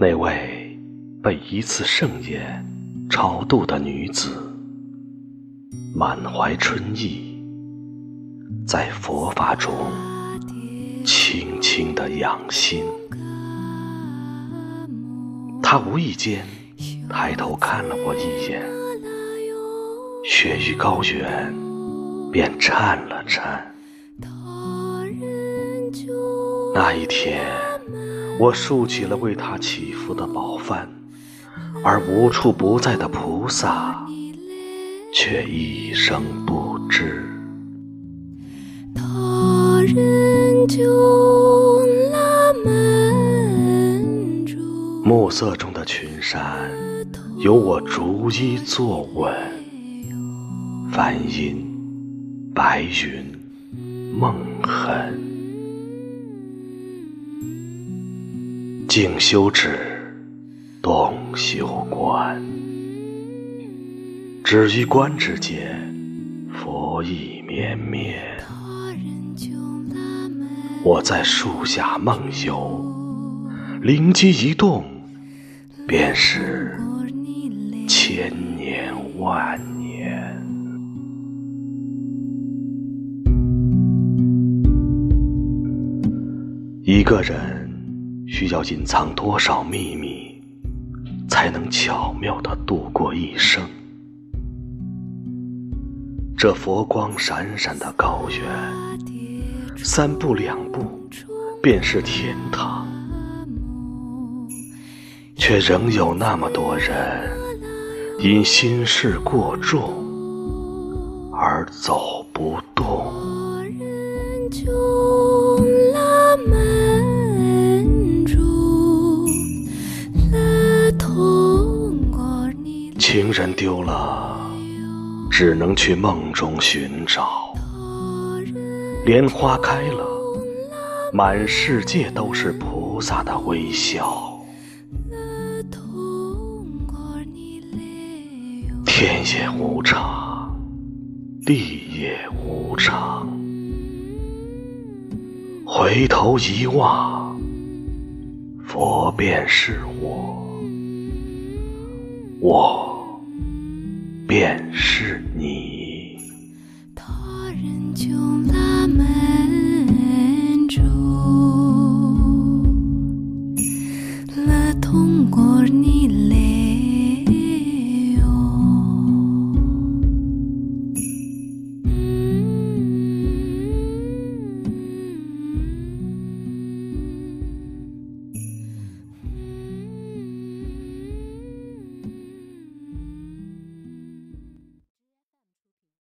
那位被一次盛宴超度的女子，满怀春意，在佛法中轻轻的养心。她无意间抬头看了我一眼，雪域高原便颤了颤。那一天。我竖起了为他祈福的宝幡，而无处不在的菩萨却一声不知。暮色中的群山，由我逐一坐稳。梵音、白云、梦痕。静修止，动修观。止于观之间，佛意绵绵。我在树下梦游，灵机一动，便是千年万年。一个人。需要隐藏多少秘密，才能巧妙的度过一生？这佛光闪闪的高原，三步两步便是天堂，却仍有那么多人因心事过重而走不情人丢了，只能去梦中寻找；莲花开了，满世界都是菩萨的微笑。天也无常，地也无常，回头一望，佛便是我，我。便是你。